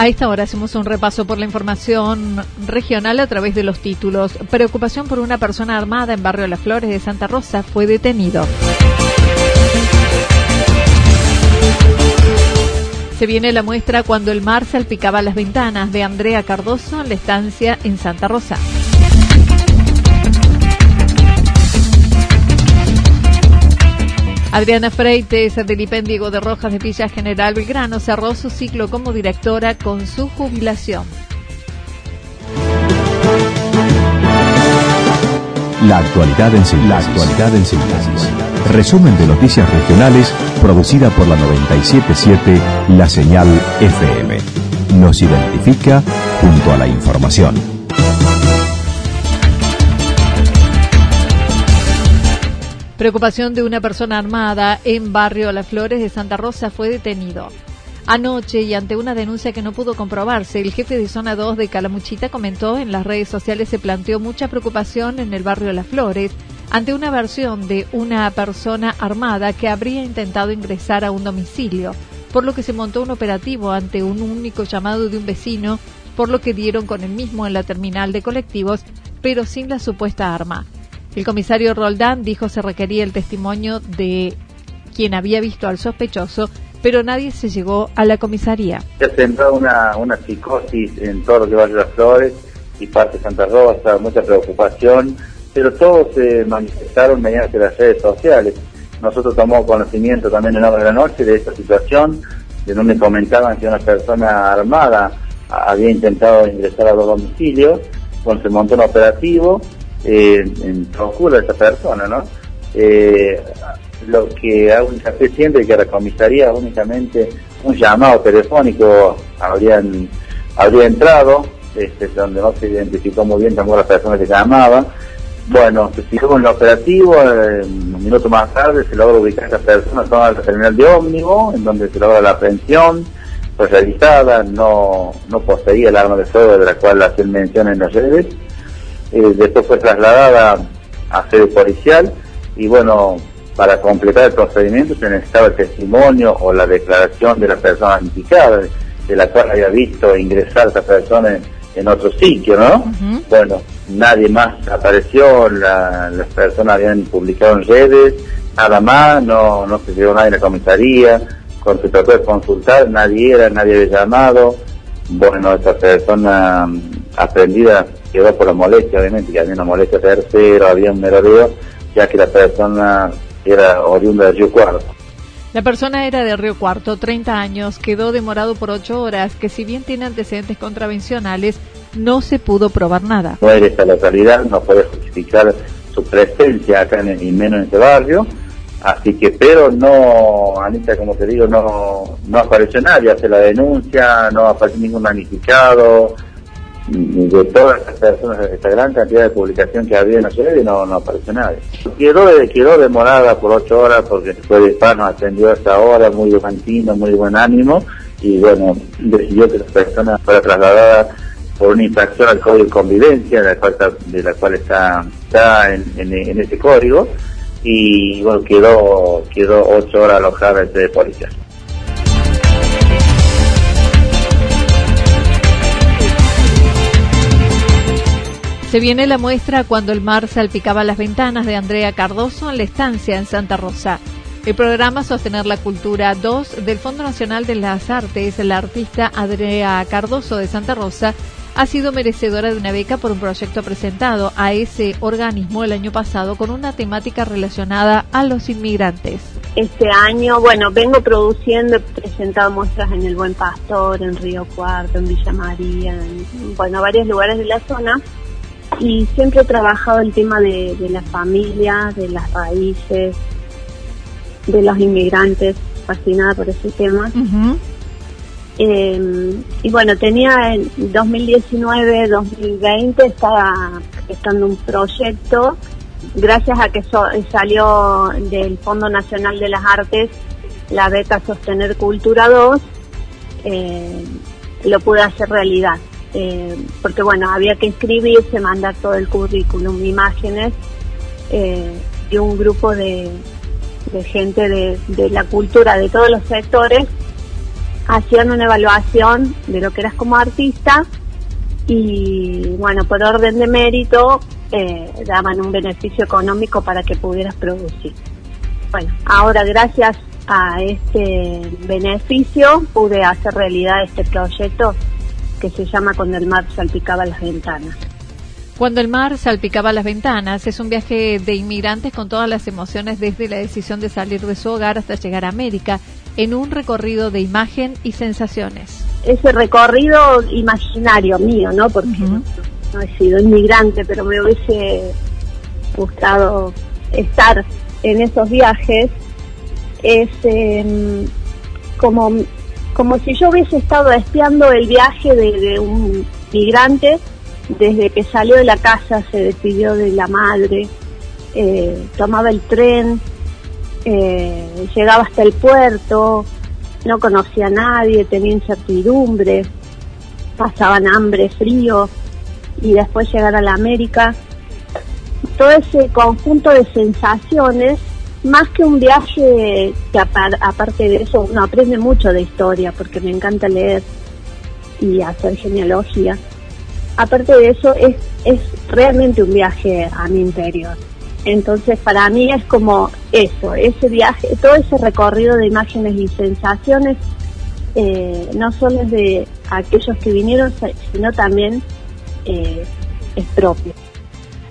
A esta hora hacemos un repaso por la información regional a través de los títulos. Preocupación por una persona armada en Barrio Las Flores de Santa Rosa fue detenido. Se viene la muestra cuando el mar salpicaba las ventanas de Andrea Cardoso en la estancia en Santa Rosa. Adriana Freites, del IPEN Diego de Rojas de Villa General Belgrano, cerró su ciclo como directora con su jubilación. La actualidad en síntesis. La actualidad en síntesis. Resumen de noticias regionales producida por la 977 La Señal FM. Nos identifica junto a la información. Preocupación de una persona armada en barrio Las Flores de Santa Rosa fue detenido. Anoche y ante una denuncia que no pudo comprobarse, el jefe de zona 2 de Calamuchita comentó en las redes sociales se planteó mucha preocupación en el barrio Las Flores ante una versión de una persona armada que habría intentado ingresar a un domicilio, por lo que se montó un operativo ante un único llamado de un vecino, por lo que dieron con el mismo en la terminal de colectivos, pero sin la supuesta arma. El comisario Roldán dijo se requería el testimonio de quien había visto al sospechoso, pero nadie se llegó a la comisaría. Se ha centrado una, una psicosis en todo lo que va las flores y parte de Santa Rosa, mucha preocupación, pero todos se manifestaron mediante las redes sociales. Nosotros tomamos conocimiento también en la hora de la noche de esta situación, de donde comentaban que una persona armada había intentado ingresar a los domicilios, cuando se montó un operativo eh, en procura de esa persona, ¿no? Eh, lo que hago hincapié siempre que a la comisaría únicamente un llamado telefónico habrían, habría entrado, este, donde no se identificó muy bien tampoco la persona que llamaba. Bueno, se fijó en el operativo, un minuto más tarde se logra ubicar a esa persona toda la terminal de ómnibus, en donde se logra la aprehensión, fue realizada, no, no poseía el arma de fuego de la cual hacen mención en las redes eh, después fue trasladada a sede policial y bueno, para completar el procedimiento se necesitaba el testimonio o la declaración de la persona indicada, de la cual había visto ingresar esa persona en, otro sitio, ¿no? Bueno, nadie más apareció, las personas habían publicado en redes, nada más, no, no se llegó nadie en la comisaría, cuando se trató de consultar, nadie era, nadie había llamado, bueno, esa persona aprendida quedó por la molestia, obviamente, que había una molestia tercera, había un merodeo, ya que la persona era oriunda de Río Cuarto. La persona era de Río Cuarto, 30 años, quedó demorado por 8 horas, que si bien tiene antecedentes contravencionales, no se pudo probar nada. No era esta localidad, no puede justificar su presencia acá en, y menos en este barrio, así que, pero no, Anita, como te digo, no, no apareció nadie, hace la denuncia, no apareció ningún magnificado, de todas las personas, esta gran cantidad de publicación que había en la ciudad y no, no apareció nadie. Quedó, quedó demorada por ocho horas porque fue de hispano, atendió hasta ahora, muy buen muy buen ánimo y bueno, decidió que la persona fuera trasladada por una infracción al código de convivencia, de la cual, de la cual está, está en, en, ese código y bueno, quedó, quedó ocho horas alojada en sede policial. Se viene la muestra cuando el mar salpicaba las ventanas de Andrea Cardoso en la estancia en Santa Rosa. El programa Sostener la Cultura 2 del Fondo Nacional de las Artes, la artista Andrea Cardoso de Santa Rosa, ha sido merecedora de una beca por un proyecto presentado a ese organismo el año pasado con una temática relacionada a los inmigrantes. Este año, bueno, vengo produciendo, he presentado muestras en El Buen Pastor, en Río Cuarto, en Villa María, en, bueno, varios lugares de la zona y siempre he trabajado el tema de, la familia, de las raíces, de los inmigrantes, fascinada por ese tema. Em, y bueno, tenía en 2019, 2020, estaba estando un proyecto, gracias a que salió del Fondo Nacional de las Artes la beca Sostener Cultura 2, eh, lo pude hacer realidad. Eh, porque bueno, había que inscribirse, mandar todo el currículum, imágenes, eh, y un grupo de, gente de, la cultura de todos los sectores hacían una evaluación de lo que eras como artista y bueno, por orden de mérito eh, daban un beneficio económico para que pudieras producir. Bueno, ahora gracias a este beneficio pude hacer realidad este proyecto que se llama Cuando el mar salpicaba las ventanas. Cuando el mar salpicaba las ventanas es un viaje de inmigrantes con todas las emociones desde la decisión de salir de su hogar hasta llegar a América en un recorrido de imagen y sensaciones. Ese recorrido imaginario mío, ¿no? Porque no, he sido inmigrante, pero me hubiese gustado estar en esos viajes. Es em, como como si yo hubiese estado espiando el viaje de, un migrante desde que salió de la casa, se despidió de la madre, eh, tomaba el tren, eh, llegaba hasta el puerto, no conocía a nadie, tenía incertidumbre, pasaban hambre, frío, y después llegar a la América. Todo ese conjunto de sensaciones más que un viaje que aparte de eso uno aprende mucho de historia porque me encanta leer y hacer genealogía. Aparte de eso es, es realmente un viaje a mi interior. Entonces para mí es como eso, ese viaje, todo ese recorrido de imágenes y sensaciones, eh, no solo es de aquellos que vinieron, sino también eh, es propio.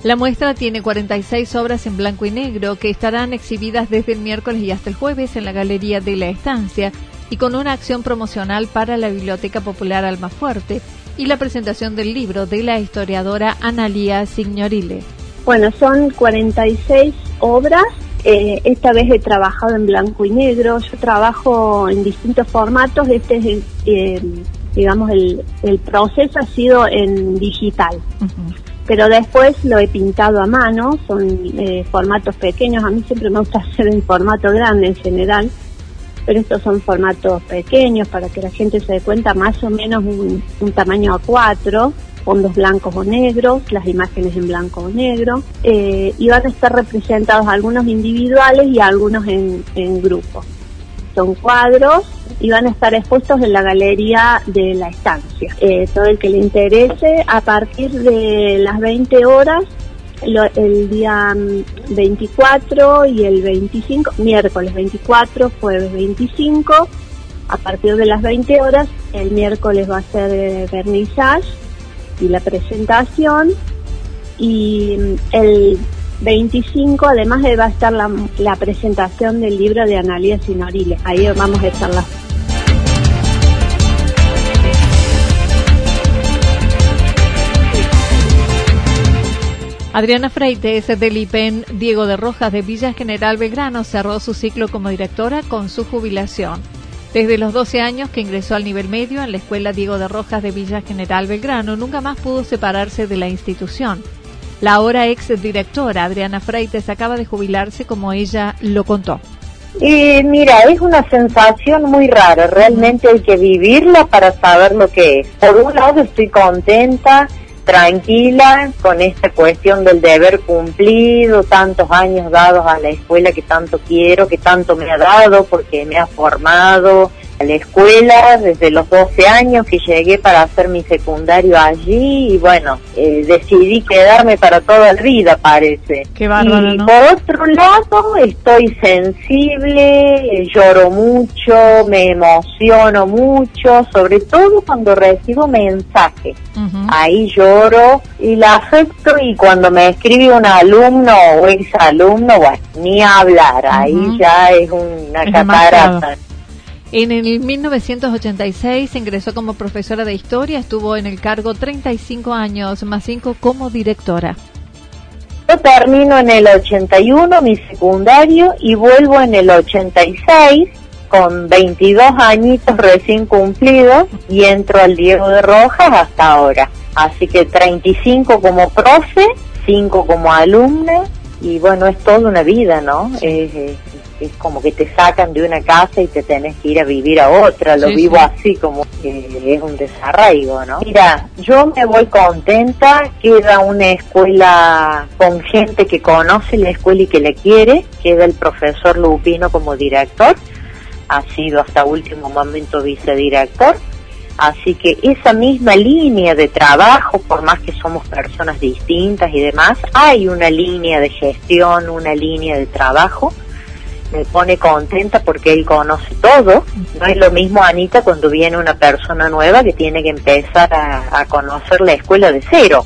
La muestra tiene 46 obras en blanco y negro que estarán exhibidas desde el miércoles y hasta el jueves en la Galería de la Estancia y con una acción promocional para la Biblioteca Popular Almafuerte y la presentación del libro de la historiadora Analía Signorile. Bueno, son 46 obras. Eh, esta vez he trabajado en blanco y negro. Yo trabajo en distintos formatos. Este es, eh, digamos, el, proceso ha sido en digital pero después lo he pintado a mano, son eh, formatos pequeños, a mí siempre me gusta hacer en formato grande en general, pero estos son formatos pequeños para que la gente se dé cuenta más o menos un, tamaño a cuatro, fondos blancos o negros, las imágenes en blanco o negro, eh, y van a estar representados algunos individuales y algunos en, en grupo. Son cuadros y van a estar expuestos en la galería de la estancia. Eh, todo el que le interese, a partir de las 20 horas, el día 24 mm, y el 25, miércoles 24, jueves 25, a partir de las 20 horas, el miércoles va a ser eh, vernissage y la presentación y mm, el 25 además va a estar la, presentación del libro de Analia Sinorile. Ahí vamos a estar Adriana Freites del IPEN Diego de Rojas de Villa General Belgrano cerró su ciclo como directora con su jubilación. Desde los 12 años que ingresó al nivel medio en la Escuela Diego de Rojas de Villa General Belgrano, nunca más pudo separarse de la institución. La ahora ex directora Adriana Freites acaba de jubilarse como ella lo contó. Y mira, es una sensación muy rara, realmente hay que vivirla para saber lo que es. Por un lado estoy contenta, tranquila con esta cuestión del deber cumplido, tantos años dados a la escuela que tanto quiero, que tanto me ha dado porque me ha formado, a la escuela desde los 12 años que llegué para hacer mi secundario allí y bueno, eh, decidí quedarme para toda la vida, parece. Qué bárbaro, y ¿no? por otro lado, estoy sensible, lloro mucho, me emociono mucho, sobre todo cuando recibo mensajes. Ahí lloro y la afecto y cuando me escribe un alumno o ex alumno, bueno, ni hablar, ahí ya es una Es catarata. demasiado. En el 1986 ingresó como profesora de historia, estuvo en el cargo 35 años, más 5 como directora. Yo termino en el 81 mi secundario y vuelvo en el 86 con 22 añitos recién cumplidos y entro al Diego de Rojas hasta ahora. Así que 35 como profe, 5 como alumna y bueno, es toda una vida, ¿no? Es, es- como que te sacan de una casa y te tenés que ir a vivir a otra, lo Sí, vivo sí. así como que es un desarraigo, ¿no? Mira, yo me voy contenta, queda una escuela con gente que conoce la escuela y que la quiere, queda el profesor Lupino como director, ha sido hasta último momento vicedirector, así que esa misma línea de trabajo, por más que somos personas distintas y demás, hay una línea de gestión, una línea de trabajo, me pone contenta porque él conoce todo. No es lo mismo, Anita, cuando viene una persona nueva que tiene que empezar a, a conocer la escuela de cero.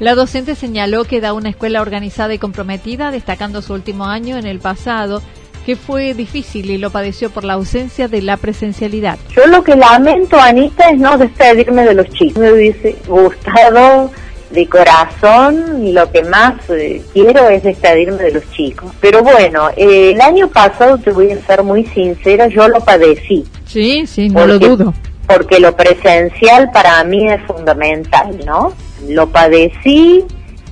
La docente señaló que da una escuela organizada y comprometida, destacando su último año en el pasado, que fue difícil y lo padeció por la ausencia de la presencialidad. Yo lo que lamento, Anita, es no despedirme de los chicos. Me hubiese gustado de corazón, lo que más eh, quiero es despedirme de los chicos. Pero bueno, eh, el año pasado, te voy a ser muy sincera, yo lo padecí. Sí, sí, no lo dudo. porque lo presencial para mí es fundamental, ¿no? Lo padecí,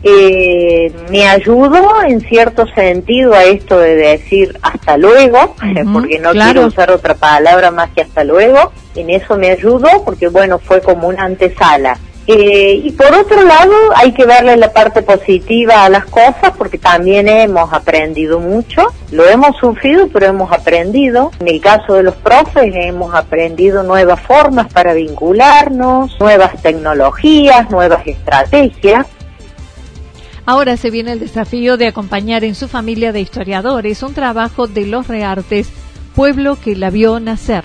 eh, me ayudó en cierto sentido a esto de decir hasta luego, porque no claro. quiero usar otra palabra más que hasta luego, en eso me ayudó porque bueno, fue como una antesala. Eh, y por otro lado, hay que verle la parte positiva a las cosas porque también hemos aprendido mucho. Lo hemos sufrido, pero hemos aprendido. En el caso de los profes, hemos aprendido nuevas formas para vincularnos, nuevas tecnologías, nuevas estrategias. Ahora se viene el desafío de acompañar en su familia de historiadores un trabajo de los Reartes, pueblo que la vio nacer.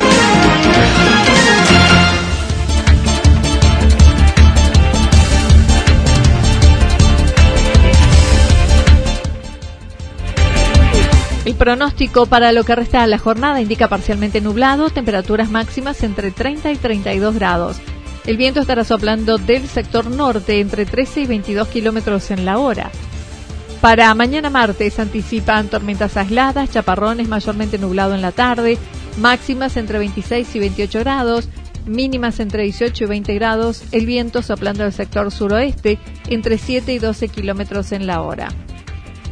Pronóstico para lo que resta de la jornada indica parcialmente nublado, temperaturas máximas entre 30 y 32 grados. El viento estará soplando del sector norte entre 13 y 22 kilómetros en la hora. Para mañana martes anticipan tormentas aisladas, chaparrones mayormente nublado en la tarde, máximas entre 26 y 28 grados, mínimas entre 18 y 20 grados, el viento soplando del sector suroeste entre 7 y 12 kilómetros en la hora.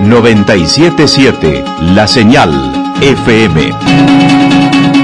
977 La Señal FM.